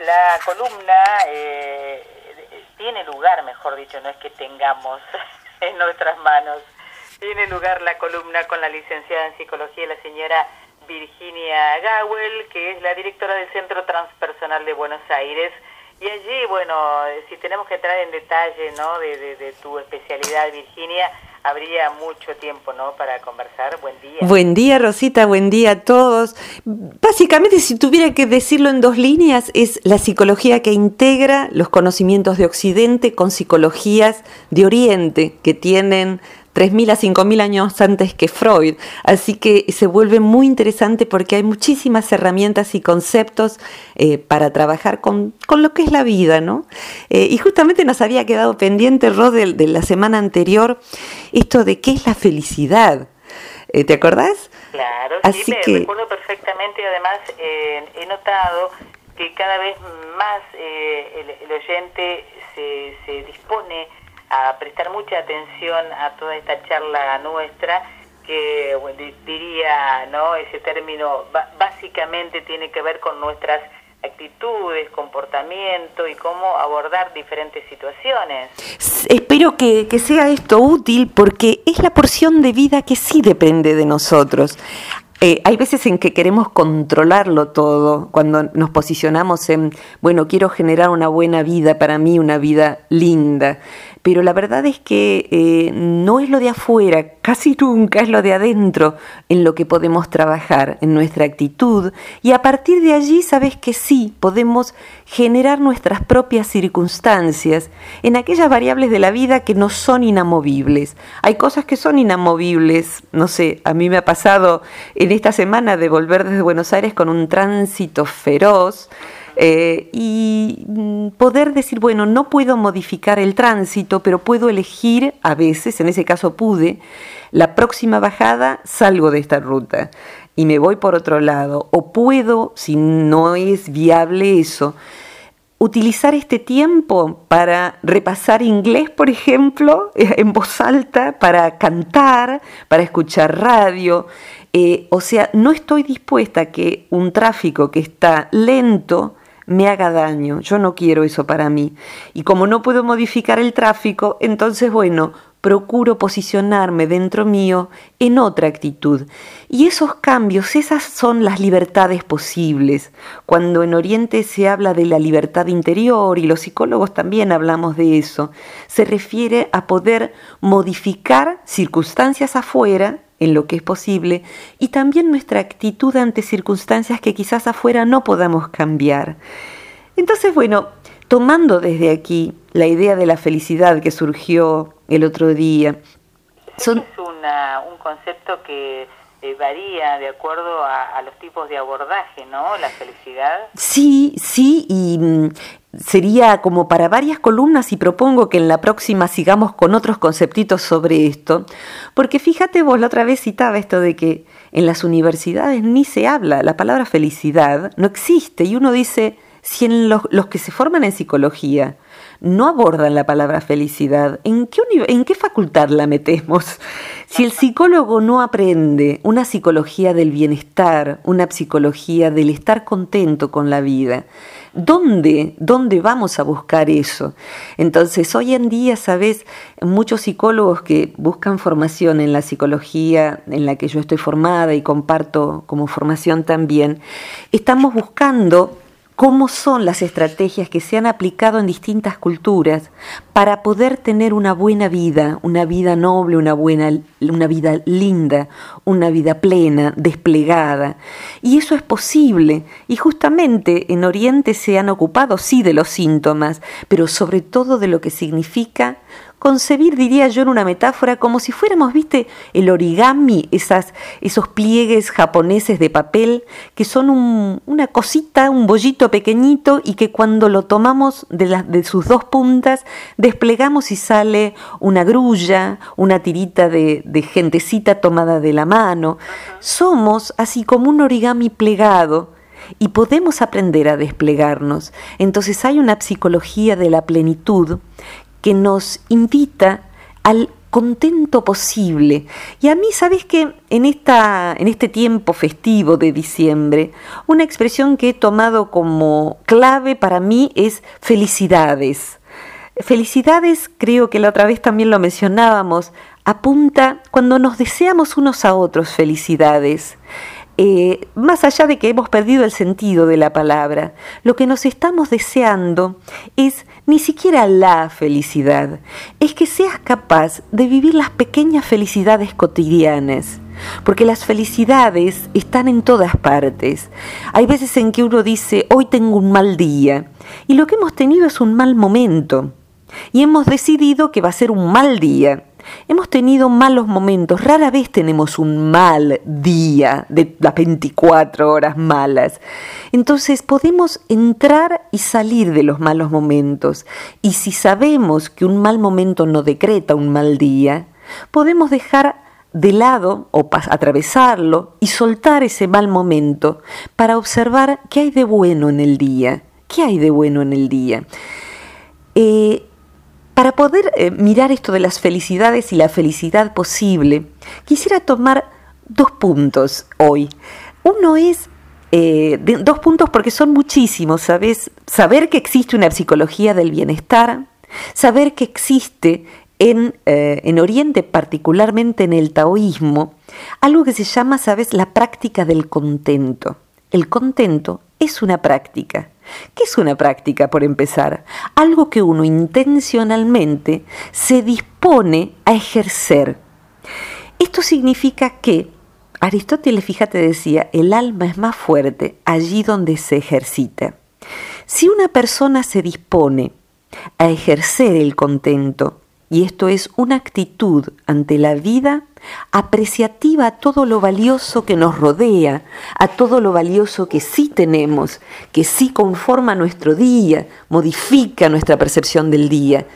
la columna eh, tiene lugar, mejor dicho, no es que tengamos en nuestras manos, tiene lugar la columna con la licenciada en psicología, la señora Virginia Gawel, que es la directora del Centro Transpersonal de Buenos Aires. Y allí, bueno, si tenemos que entrar en detalle, ¿no? De, de tu especialidad, Virginia, habría mucho tiempo, ¿no? Para conversar. Buen día. Buen día, Rosita. Buen día a todos. Básicamente, si tuviera que decirlo en dos líneas, es la psicología que integra los conocimientos de Occidente con psicologías de Oriente, que tienen 3.000 a 5.000 años antes que Freud. Así que se vuelve muy interesante porque hay muchísimas herramientas y conceptos eh, para trabajar con, lo que es la vida, ¿no? Eh, y justamente nos había quedado pendiente, Rod, de, la semana anterior, esto de qué es la felicidad. Eh, ¿Te acordás? Claro, sí, me recuerdo perfectamente. Además, he notado que cada vez más el, oyente se, se dispone a prestar mucha atención a toda esta charla nuestra que diría, ¿no? Ese término básicamente tiene que ver con nuestras actitudes, comportamiento y cómo abordar diferentes situaciones. Espero que, que, sea esto útil porque es la porción de vida que sí depende de nosotros. Eh, hay veces en que queremos controlarlo todo, cuando nos posicionamos en, bueno, quiero generar una buena vida para mí, una vida linda pero la verdad es que eh, no es lo de afuera, casi nunca es lo de adentro en lo que podemos trabajar, en nuestra actitud, y a partir de allí sabes que sí, podemos generar nuestras propias circunstancias en aquellas variables de la vida que no son inamovibles. Hay cosas que son inamovibles, no sé, a mí me ha pasado en esta semana de volver desde Buenos Aires con un tránsito feroz, eh, y mm, poder decir, bueno, no puedo modificar el tránsito, pero puedo elegir, a veces, en ese caso pude, la próxima bajada salgo de esta ruta y me voy por otro lado. O puedo, si no es viable eso, utilizar este tiempo para repasar inglés, por ejemplo, en voz alta, para cantar, para escuchar radio. Eh, o sea, no estoy dispuesta a que un tráfico que está lento me haga daño. Yo no quiero eso para mí. Y como no puedo modificar el tráfico, entonces, bueno, procuro posicionarme dentro mío en otra actitud. Y esos cambios, esas son las libertades posibles. Cuando en Oriente se habla de la libertad interior y los psicólogos también hablamos de eso, se refiere a poder modificar circunstancias afuera en lo que es posible y también nuestra actitud ante circunstancias que quizás afuera no podamos cambiar. Entonces, bueno, tomando desde aquí la idea de la felicidad que surgió el otro día. Son... Es un concepto que eh, varía de acuerdo a, los tipos de abordaje, ¿no? La felicidad. Sí, sí, y mm, sería como para varias columnas y propongo que en la próxima sigamos con otros conceptitos sobre esto, porque fíjate vos, la otra vez citaba esto de que en las universidades ni se habla, la palabra felicidad no existe y uno dice, si en los, los que se forman en psicología no abordan la palabra felicidad, ¿en qué, ¿en qué facultad la metemos? Si el psicólogo no aprende una psicología del bienestar, una psicología del estar contento con la vida, ¿Dónde, ¿Dónde vamos a buscar eso? Entonces, hoy en día, sabes, muchos psicólogos que buscan formación en la psicología en la que yo estoy formada y comparto como formación también, estamos buscando cómo son las estrategias que se han aplicado en distintas culturas para poder tener una buena vida, una vida noble, una buena una vida linda, una vida plena, desplegada. Y eso es posible. Y justamente en Oriente se han ocupado sí de los síntomas, pero sobre todo de lo que significa concebir, diría yo, en una metáfora, como si fuéramos, viste, el origami, esas, esos pliegues japoneses de papel, que son una cosita, un bollito pequeñito, y que cuando lo tomamos de, de sus dos puntas, desplegamos y sale una grulla, una tirita de, de gentecita tomada de la mano. Somos así como un origami plegado, y podemos aprender a desplegarnos. Entonces hay una psicología de la plenitud que nos invita al contento posible. Y a mí, ¿sabes qué? En, esta, en este tiempo festivo de diciembre, una expresión que he tomado como clave para mí es felicidades. Felicidades, creo que la otra vez también lo mencionábamos, apunta cuando nos deseamos unos a otros felicidades. Eh, más allá de que hemos perdido el sentido de la palabra, lo que nos estamos deseando es ni siquiera la felicidad, es que seas capaz de vivir las pequeñas felicidades cotidianas, porque las felicidades están en todas partes. Hay veces en que uno dice, hoy tengo un mal día, y lo que hemos tenido es un mal momento, y hemos decidido que va a ser un mal día. Hemos tenido malos momentos, rara vez tenemos un mal día de las 24 horas malas. Entonces podemos entrar y salir de los malos momentos. Y si sabemos que un mal momento no decreta un mal día, podemos dejar de lado o atravesarlo y soltar ese mal momento para observar qué hay de bueno en el día. ¿Qué hay de bueno en el día? Eh, para poder eh, mirar esto de las felicidades y la felicidad posible, quisiera tomar dos puntos hoy. Uno es eh, dos puntos porque son muchísimos, ¿sabes? Saber que existe una psicología del bienestar, saber que existe en, eh, en, Oriente, particularmente en el taoísmo, algo que se llama, ¿sabes?, la práctica del contento. El contento es una práctica. ¿Qué es una práctica, por empezar? Algo que uno intencionalmente se dispone a ejercer. Esto significa que, Aristóteles, fíjate, decía, el alma es más fuerte allí donde se ejercita. Si una persona se dispone a ejercer el contento, y esto es una actitud ante la vida apreciativa a todo lo valioso que nos rodea, a todo lo valioso que sí tenemos, que sí conforma nuestro día, modifica nuestra percepción del día.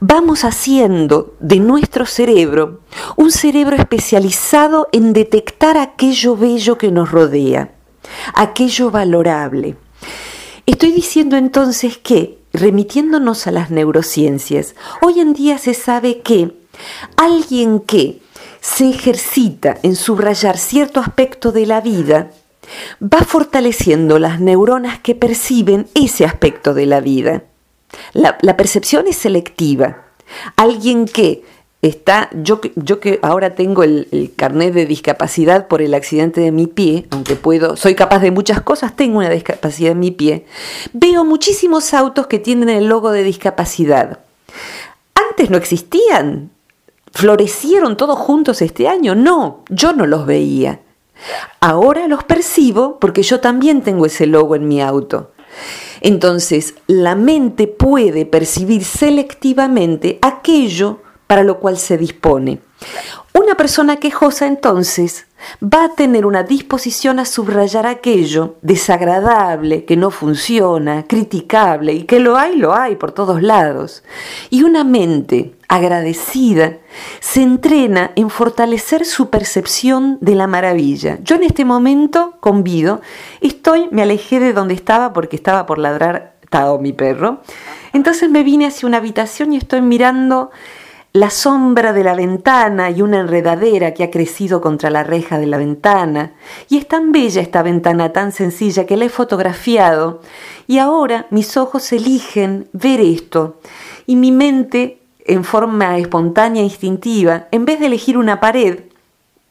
Vamos haciendo de nuestro cerebro un cerebro especializado en detectar aquello bello que nos rodea, aquello valorable. Estoy diciendo entonces que remitiéndonos a las neurociencias, hoy en día se sabe que alguien que se ejercita en subrayar cierto aspecto de la vida, va fortaleciendo las neuronas que perciben ese aspecto de la vida. La, percepción es selectiva. Alguien que está, yo, yo que ahora tengo el, el, carnet de discapacidad por el accidente de mi pie, aunque puedo, soy capaz de muchas cosas, tengo una discapacidad en mi pie, veo muchísimos autos que tienen el logo de discapacidad. Antes no existían, florecieron todos juntos este año, no, yo no los veía. Ahora los percibo porque yo también tengo ese logo en mi auto. Entonces, la mente puede percibir selectivamente aquello para lo cual se dispone. Una persona quejosa entonces va a tener una disposición a subrayar aquello desagradable, que no funciona, criticable, y que lo hay, lo hay por todos lados. Y una mente agradecida se entrena en fortalecer su percepción de la maravilla. Yo en este momento convido, estoy, me alejé de donde estaba porque estaba por ladrar Tao, mi perro. Entonces me vine hacia una habitación y estoy mirando la sombra de la ventana y una enredadera que ha crecido contra la reja de la ventana. Y es tan bella esta ventana, tan sencilla, que la he fotografiado. Y ahora mis ojos eligen ver esto. Y mi mente, en forma espontánea e instintiva, en vez de elegir una pared,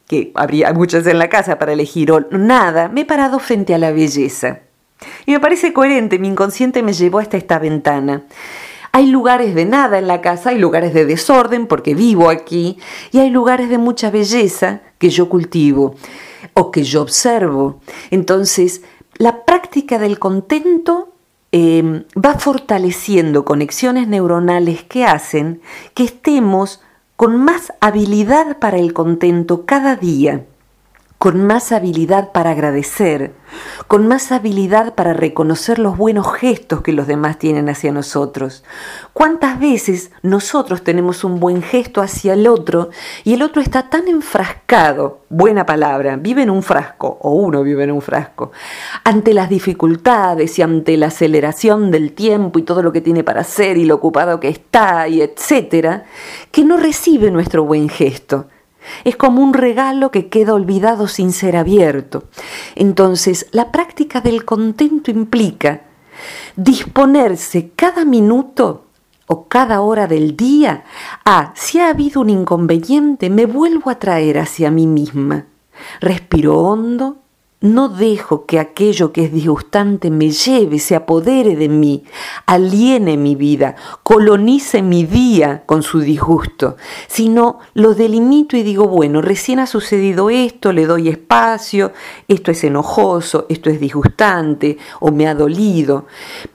que habría muchas en la casa para elegir o nada, me he parado frente a la belleza. Y me parece coherente, mi inconsciente me llevó hasta esta ventana. Hay lugares de nada en la casa, hay lugares de desorden porque vivo aquí y hay lugares de mucha belleza que yo cultivo o que yo observo. Entonces, la práctica del contento em, va fortaleciendo conexiones neuronales que hacen que estemos con más habilidad para el contento cada día con más habilidad para agradecer, con más habilidad para reconocer los buenos gestos que los demás tienen hacia nosotros. ¿Cuántas veces nosotros tenemos un buen gesto hacia el otro y el otro está tan enfrascado, buena palabra, vive en un frasco o uno vive en un frasco, ante las dificultades y ante la aceleración del tiempo y todo lo que tiene para hacer y lo ocupado que está y etcétera, que no recibe nuestro buen gesto? Es como un regalo que queda olvidado sin ser abierto. Entonces, la práctica del contento implica disponerse cada minuto o cada hora del día a, si ha habido un inconveniente, me vuelvo a traer hacia mí misma. Respiro hondo, no dejo que aquello que es disgustante me lleve, se apodere de mí, aliene mi vida, colonice mi día con su disgusto, sino lo delimito y digo, bueno, recién ha sucedido esto, le doy espacio, esto es enojoso, esto es disgustante o me ha dolido,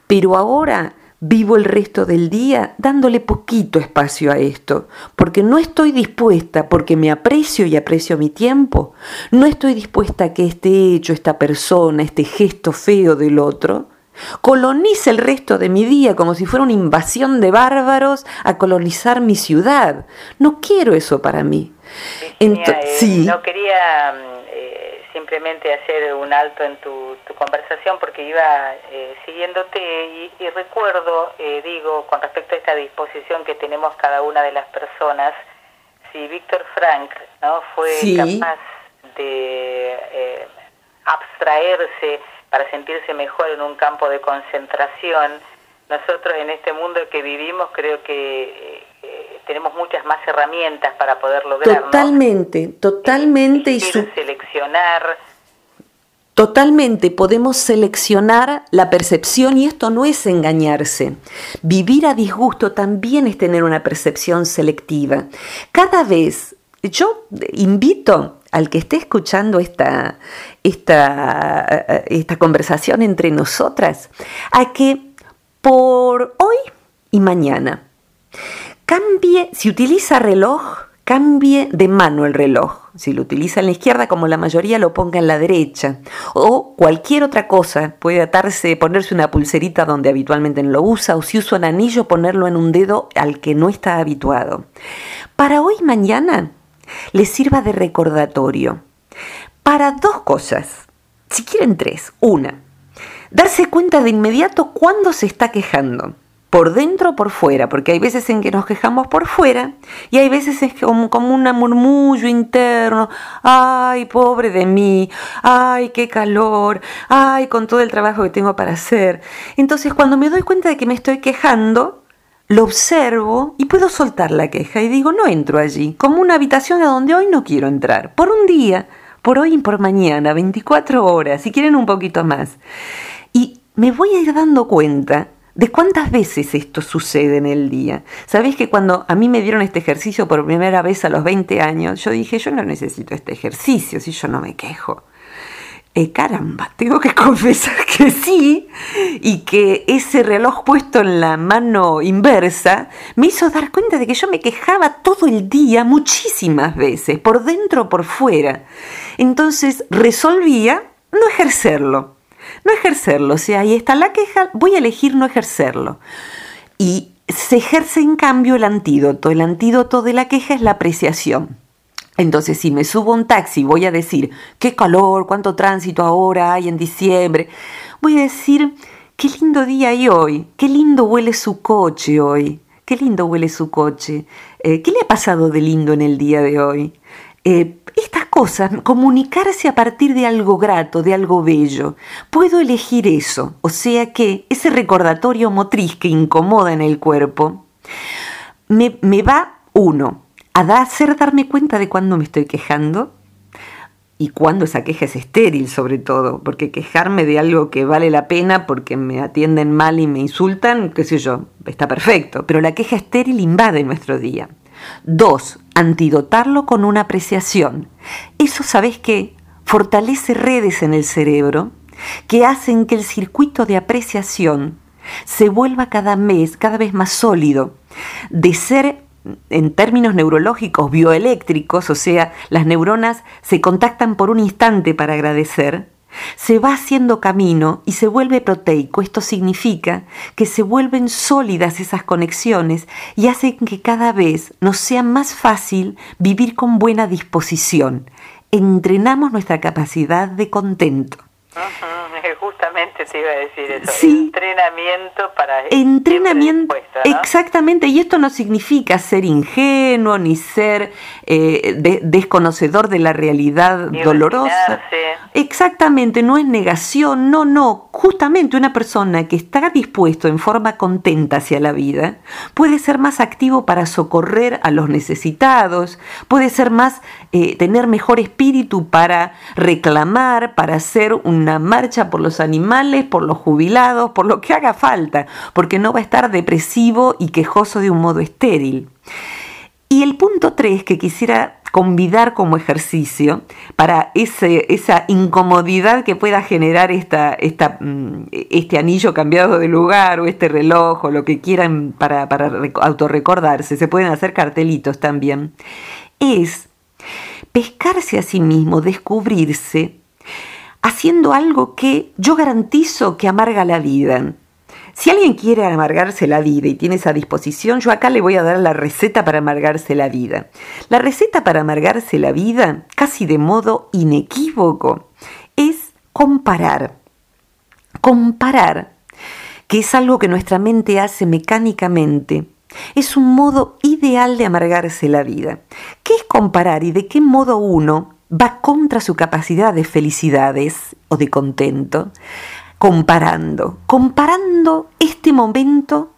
pero ahora Vivo el resto del día dándole poquito espacio a esto, porque no estoy dispuesta, porque me aprecio y aprecio mi tiempo, no estoy dispuesta a que este hecho, esta persona, este gesto feo del otro, colonice el resto de mi día como si fuera una invasión de bárbaros a colonizar mi ciudad. No quiero eso para mí. sí. No quería mm, eh, simplemente hacer un alto en tu, conversación porque iba eh, siguiéndote y, recuerdo, eh, digo, con respecto a esta disposición que tenemos cada una de las personas, si Víctor Frank no fue capaz de abstraerse para sentirse mejor en un campo de concentración, nosotros en este mundo que vivimos creo que tenemos muchas más herramientas para poder lograrlo. Totalmente, totalmente. y seleccionar. Totalmente, podemos seleccionar la percepción y esto no es engañarse. Vivir a disgusto también es tener una percepción selectiva. Cada vez, yo invito al que esté escuchando esta, esta, esta conversación entre nosotras a que por hoy y mañana cambie, si utiliza reloj, cambie de mano el reloj. Si lo utiliza en la izquierda, como la mayoría, lo ponga en la derecha. O cualquier otra cosa. Puede atarse, ponerse una pulserita donde habitualmente no lo usa. O si usa un anillo, ponerlo en un dedo al que no está habituado. Para hoy mañana, le sirva de recordatorio. Para dos cosas. Si quieren tres. Una, darse cuenta de inmediato cuándo se está quejando por dentro o por fuera, porque hay veces en que nos quejamos por fuera y hay veces es como, como un murmullo interno, ay, pobre de mí, ay, qué calor, ay, con todo el trabajo que tengo para hacer. Entonces, cuando me doy cuenta de que me estoy quejando, lo observo y puedo soltar la queja y digo, no entro allí, como una habitación a donde hoy no quiero entrar, por un día, por hoy y por mañana, 24 horas, si quieren un poquito más. Y me voy a ir dando cuenta ¿De cuántas veces esto sucede en el día? Sabéis que cuando a mí me dieron este ejercicio por primera vez a los 20 años, yo dije, yo no necesito este ejercicio si yo no me quejo. Eh, caramba, tengo que confesar que sí, y que ese reloj puesto en la mano inversa me hizo dar cuenta de que yo me quejaba todo el día, muchísimas veces, por dentro o por fuera. Entonces resolvía no ejercerlo no ejercerlo. Si ahí está la queja, voy a elegir no ejercerlo. Y se ejerce en cambio el antídoto. El antídoto de la queja es la apreciación. Entonces, si me subo un taxi, voy a decir, qué calor, cuánto tránsito ahora hay en diciembre. Voy a decir, qué lindo día hay hoy, qué lindo huele su coche hoy, qué lindo huele su coche. Eh, ¿Qué le ha pasado de lindo en el día de hoy? Eh, estas cosas, comunicarse a partir de algo grato, de algo bello. Puedo elegir eso, o sea que ese recordatorio motriz que incomoda en el cuerpo, me, me va, uno, a hacer darme cuenta de cuándo me estoy quejando y cuándo esa queja es estéril sobre todo, porque quejarme de algo que vale la pena porque me atienden mal y me insultan, qué sé yo, está perfecto, pero la queja estéril invade nuestro día. Dos, antidotarlo con una apreciación. Eso, ¿sabes qué? Fortalece redes en el cerebro que hacen que el circuito de apreciación se vuelva cada mes, cada vez más sólido. De ser en términos neurológicos bioeléctricos, o sea, las neuronas se contactan por un instante para agradecer, se va haciendo camino y se vuelve proteico. Esto significa que se vuelven sólidas esas conexiones y hacen que cada vez nos sea más fácil vivir con buena disposición. Entrenamos nuestra capacidad de contento. Justamente se iba a decir eso. Entrenamiento para. Entrenamiento. Exactamente. Y esto no significa ser ingenuo ni ser eh, desconocedor de la realidad dolorosa. Exactamente. No es negación. No, no. Justamente una persona que está dispuesto en forma contenta hacia la vida puede ser más activo para socorrer a los necesitados. Puede ser más. Eh, tener mejor espíritu para reclamar, para hacer una marcha por los animales, por los jubilados, por lo que haga falta, porque no va a estar depresivo y quejoso de un modo estéril. Y el punto 3 que quisiera convidar como ejercicio para ese, esa incomodidad que pueda generar esta, mm, este anillo cambiado de lugar o este reloj o lo que quieran para, para autorrecordarse, se pueden hacer cartelitos también, es pescarse a sí mismo, descubrirse haciendo algo que yo garantizo que amarga la vida. Si alguien quiere amargarse la vida y tiene esa disposición, yo acá le voy a dar la receta para amargarse la vida. La receta para amargarse la vida, casi de modo inequívoco, es comparar. Comparar, que es algo que nuestra mente hace mecánicamente, es un modo ideal de amargarse la vida. ¿Qué es comparar y de qué modo uno va contra su capacidad de felicidades o de contento, comparando, comparando este momento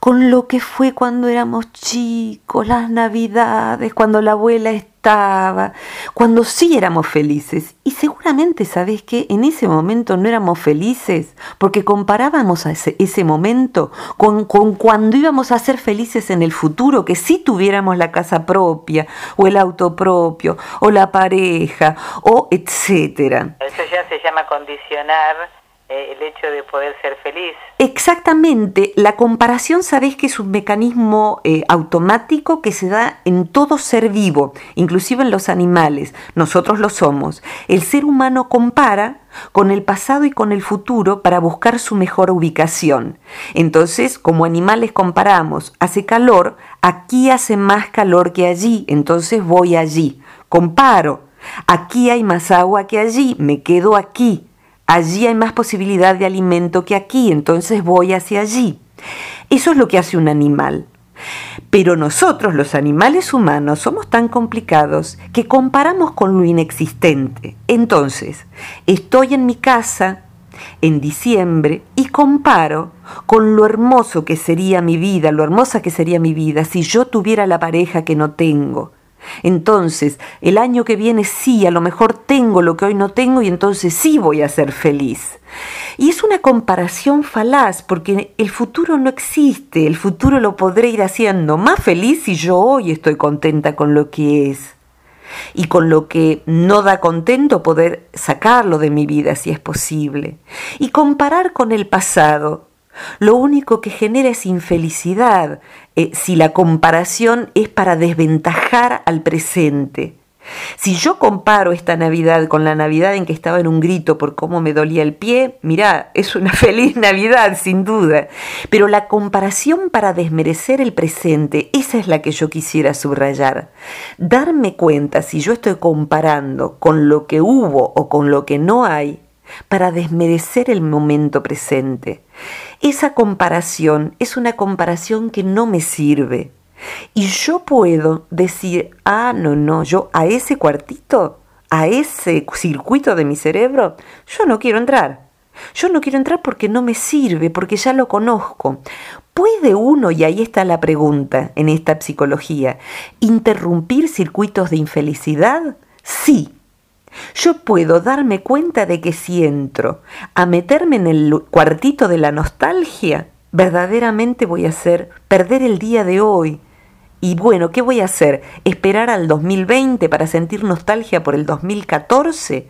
con lo que fue cuando éramos chicos, las navidades, cuando la abuela estaba, cuando sí éramos felices. Y seguramente, ¿sabes que En ese momento no éramos felices porque comparábamos a ese, ese momento con, con, cuando íbamos a ser felices en el futuro, que sí tuviéramos la casa propia, o el auto propio, o la pareja, o etcétera. Eso ya se llama condicionar el hecho de poder ser feliz. Exactamente, la comparación sabes que es un mecanismo eh, automático que se da en todo ser vivo, inclusive en los animales, nosotros lo somos. El ser humano compara con el pasado y con el futuro para buscar su mejor ubicación. Entonces, como animales comparamos, hace calor, aquí hace más calor que allí, entonces voy allí. Comparo, aquí hay más agua que allí, me quedo aquí allí hay más posibilidad de alimento que aquí, entonces voy hacia allí. Eso es lo que hace un animal. Pero nosotros, los animales humanos, somos tan complicados que comparamos con lo inexistente. Entonces, estoy en mi casa en diciembre y comparo con lo hermoso que sería mi vida, lo hermosa que sería mi vida si yo tuviera la pareja que no tengo, entonces, el año que viene sí, a lo mejor tengo lo que hoy no tengo y entonces sí voy a ser feliz. Y es una comparación falaz porque el futuro no existe, el futuro lo podré ir haciendo más feliz si yo hoy estoy contenta con lo que es. Y con lo que no da contento poder sacarlo de mi vida si es posible. Y comparar con el pasado lo único que genera es infelicidad eh, si la comparación es para desventajar al presente. Si yo comparo esta Navidad con la Navidad en que estaba en un grito por cómo me dolía el pie, mirá, es una feliz Navidad, sin duda. Pero la comparación para desmerecer el presente, esa es la que yo quisiera subrayar. Darme cuenta si yo estoy comparando con lo que hubo o con lo que no hay, para desmerecer el momento presente. Esa comparación es una comparación que no me sirve. Y yo puedo decir, ah, no, no, yo a ese cuartito, a ese circuito de mi cerebro, yo no quiero entrar. Yo no quiero entrar porque no me sirve, porque ya lo conozco. ¿Puede uno, y ahí está la pregunta en esta psicología, interrumpir circuitos de infelicidad? Sí, yo puedo darme cuenta de que si entro a meterme en el cuartito de la nostalgia, verdaderamente voy a hacer perder el día de hoy. Y bueno, ¿qué voy a hacer? ¿Esperar al 2020 para sentir nostalgia por el 2014?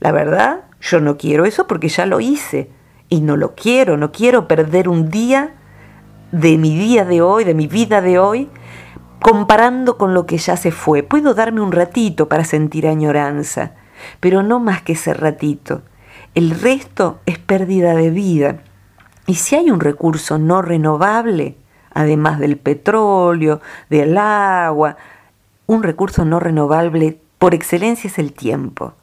La verdad, yo no quiero eso porque ya lo hice. Y no lo quiero, no quiero perder un día de mi día de hoy, de mi vida de hoy, comparando con lo que ya se fue. Puedo darme un ratito para sentir añoranza, pero no más que ese ratito. El resto es pérdida de vida. Y si hay un recurso no renovable, además del petróleo, del agua, un recurso no renovable por excelencia es el tiempo.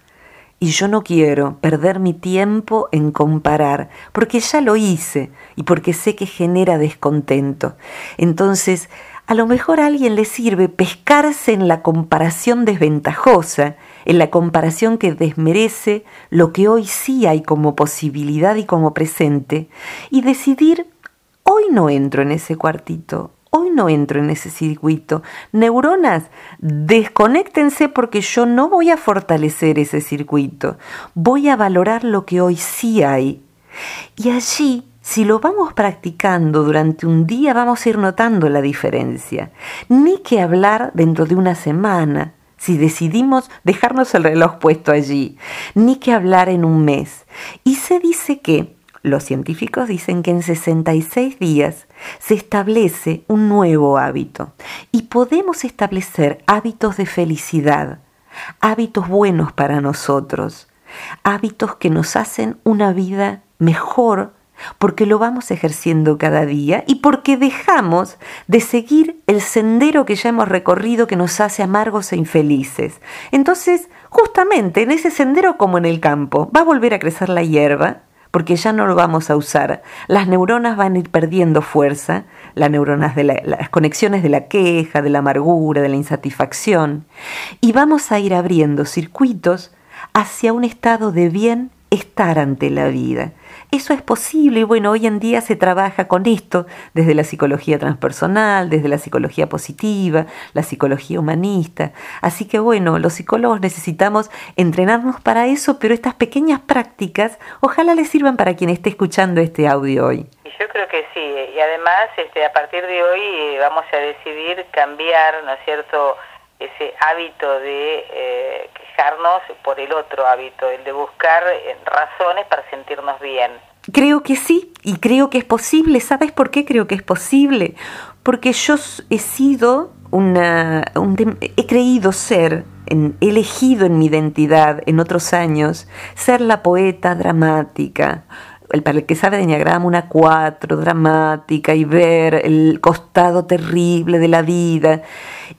Y yo no quiero perder mi tiempo en comparar, porque ya lo hice y porque sé que genera descontento. Entonces, a lo mejor a alguien le sirve pescarse en la comparación desventajosa, en la comparación que desmerece lo que hoy sí hay como posibilidad y como presente, y decidir, hoy no entro en ese cuartito, hoy no entro en ese circuito. Neuronas, desconéctense porque yo no voy a fortalecer ese circuito. Voy a valorar lo que hoy sí hay. Y allí, si lo vamos practicando durante un día, vamos a ir notando la diferencia. Ni que hablar dentro de una semana, si decidimos dejarnos el reloj puesto allí, ni que hablar en un mes. Y se dice que los científicos dicen que en 66 días se establece un nuevo hábito y podemos establecer hábitos de felicidad, hábitos buenos para nosotros, hábitos que nos hacen una vida mejor porque lo vamos ejerciendo cada día y porque dejamos de seguir el sendero que ya hemos recorrido que nos hace amargos e infelices. Entonces, justamente en ese sendero como en el campo, va a volver a crecer la hierba, porque ya no lo vamos a usar. Las neuronas van a ir perdiendo fuerza, las neuronas de las conexiones de la queja, de la amargura, de la insatisfacción, y vamos a ir abriendo circuitos hacia un estado de bienestar ante la vida. Eso es posible y bueno, hoy en día se trabaja con esto desde la psicología transpersonal, desde la psicología positiva, la psicología humanista. Así que bueno, los psicólogos necesitamos entrenarnos para eso, pero estas pequeñas prácticas ojalá les sirvan para quien esté escuchando este audio hoy. Yo creo que sí, y además este, a partir de hoy eh, vamos a decidir cambiar, ¿no es cierto?, ese hábito de eh, por el otro hábito, el de buscar eh, razones para sentirnos bien. Creo que sí, y creo que es posible. ¿Sabes por qué creo que es posible? Porque yo he sido una, he creído ser, he elegido en mi identidad en otros años, ser la poeta dramática, el, para el que sabe de Enneagrama, una cuatro dramática y ver el costado terrible de la vida.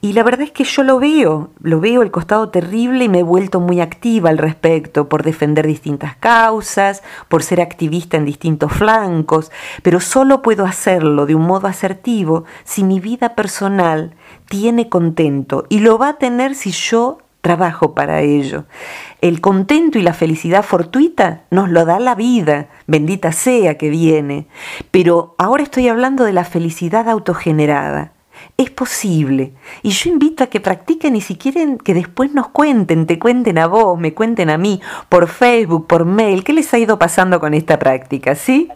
Y la verdad es que yo lo veo, lo veo el costado terrible y me he vuelto muy activa al respecto, por defender distintas causas, por ser activista en distintos flancos, pero solo puedo hacerlo de un modo asertivo si mi vida personal tiene contento y lo va a tener si yo trabajo para ello. El contento y la felicidad fortuita nos lo da la vida, bendita sea que viene. Pero ahora estoy hablando de la felicidad autogenerada. Es posible. Y yo invito a que practiquen y si quieren que después nos cuenten, te cuenten a vos, me cuenten a mí, por Facebook, por mail, ¿qué les ha ido pasando con esta práctica? ¿Sí?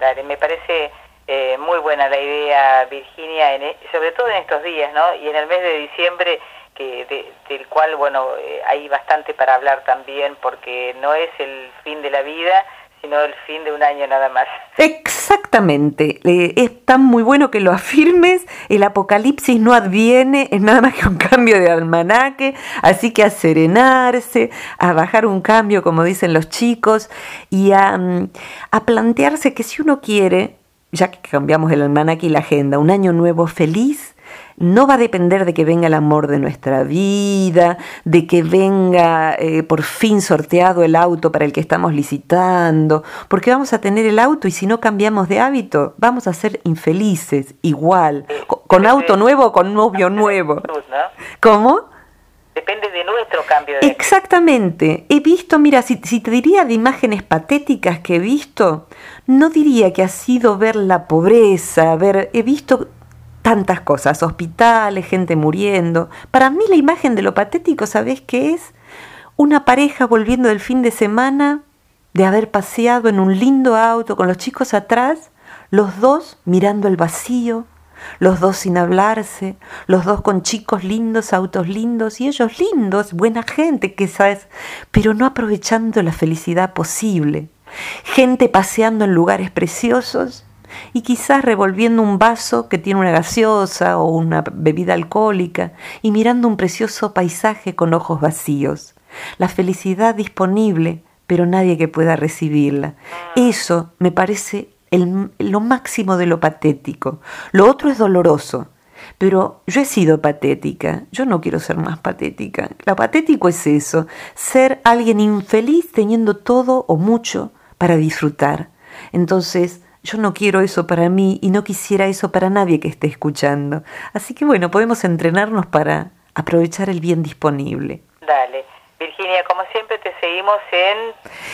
Dale, me parece eh, muy buena la idea, Virginia, e, sobre todo en estos días, ¿no? Y en el mes de diciembre que del cual bueno eh, hay bastante para hablar también porque no es el fin de la vida sino el fin de un año nada más. Exactamente, es tan muy bueno que lo afirmes, el apocalipsis no adviene, es nada más que un cambio de almanaque, así que a serenarse, a bajar un cambio, como dicen los chicos, y a, mm, a plantearse que si uno quiere, ya que cambiamos el almanaque y la agenda, un año nuevo feliz, no va a depender de que venga el amor de nuestra vida, de que venga eh, por fin sorteado el auto para el que estamos licitando, porque vamos a tener el auto y si no cambiamos de hábito, vamos a ser infelices igual, con, auto nuevo o con novio nuevo. ¿Cómo? Depende de nuestro cambio de Exactamente. He visto, mira, si, si, te diría de imágenes patéticas que he visto, no diría que ha sido ver la pobreza, ver, he visto tantas cosas, hospitales, gente muriendo. Para mí la imagen de lo patético, ¿sabes qué es? Una pareja volviendo del fin de semana de haber paseado en un lindo auto con los chicos atrás, los dos mirando el vacío, los dos sin hablarse, los dos con chicos lindos, autos lindos y ellos lindos, buena gente, sabes, pero no aprovechando la felicidad posible. Gente paseando en lugares preciosos y quizás revolviendo un vaso que tiene una gaseosa o una bebida alcohólica y mirando un precioso paisaje con ojos vacíos. La felicidad disponible, pero nadie que pueda recibirla. Eso me parece lo máximo de lo patético. Lo otro es doloroso, pero yo he sido patética, yo no quiero ser más patética. Lo patético es eso, ser alguien infeliz teniendo todo o mucho para disfrutar. Entonces, yo no quiero eso para mí y no quisiera eso para nadie que esté escuchando. Así que bueno, podemos entrenarnos para aprovechar el bien disponible. Dale. Virginia, como siempre te seguimos en...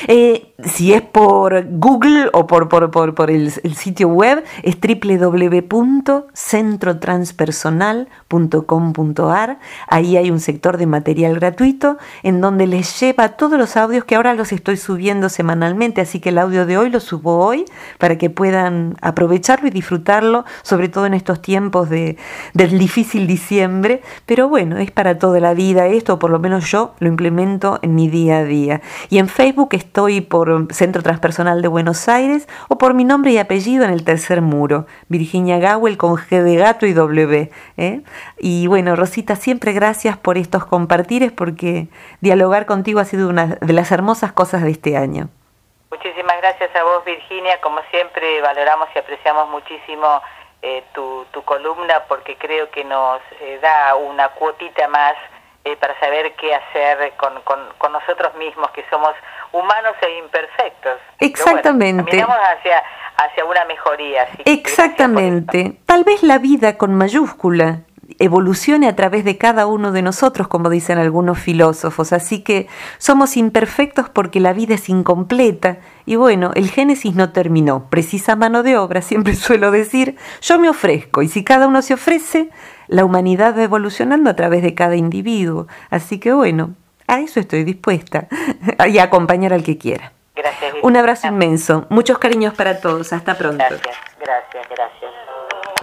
Eh, si es por Google o por, por, por, por el, sitio web, es www.centrotranspersonal.com.ar. Ahí hay un sector de material gratuito en donde les lleva todos los audios que ahora los estoy subiendo semanalmente, así que el audio de hoy lo subo hoy para que puedan aprovecharlo y disfrutarlo, sobre todo en estos tiempos de, del difícil diciembre. Pero bueno, es para toda la vida esto, por lo menos yo lo implemento en mi día a día. Y en Facebook estoy por Centro Transpersonal de Buenos Aires o por mi nombre y apellido en el tercer muro, Virginia Gawel con G de gato y W. ¿eh? Y bueno, Rosita, siempre gracias por estos compartires porque dialogar contigo ha sido una de las hermosas cosas de este año. Muchísimas gracias a vos, Virginia. Como siempre, valoramos y apreciamos muchísimo eh, tu, tu, columna porque creo que nos eh, da una cuotita más eh, para saber qué hacer con, con, nosotros mismos, que somos humanos e imperfectos. Exactamente. Bueno, hacia, hacia una mejoría. Exactamente. Tal vez la vida con mayúscula evolucione a través de cada uno de nosotros, como dicen algunos filósofos. Así que somos imperfectos porque la vida es incompleta. Y bueno, el Génesis no terminó. Precisa mano de obra, siempre suelo decir, yo me ofrezco. Y si cada uno se ofrece, la humanidad va evolucionando a través de cada individuo. Así que bueno, a eso estoy dispuesta y a acompañar al que quiera. Gracias. Un abrazo inmenso. Muchos cariños para todos. Hasta pronto. Gracias, gracias, gracias.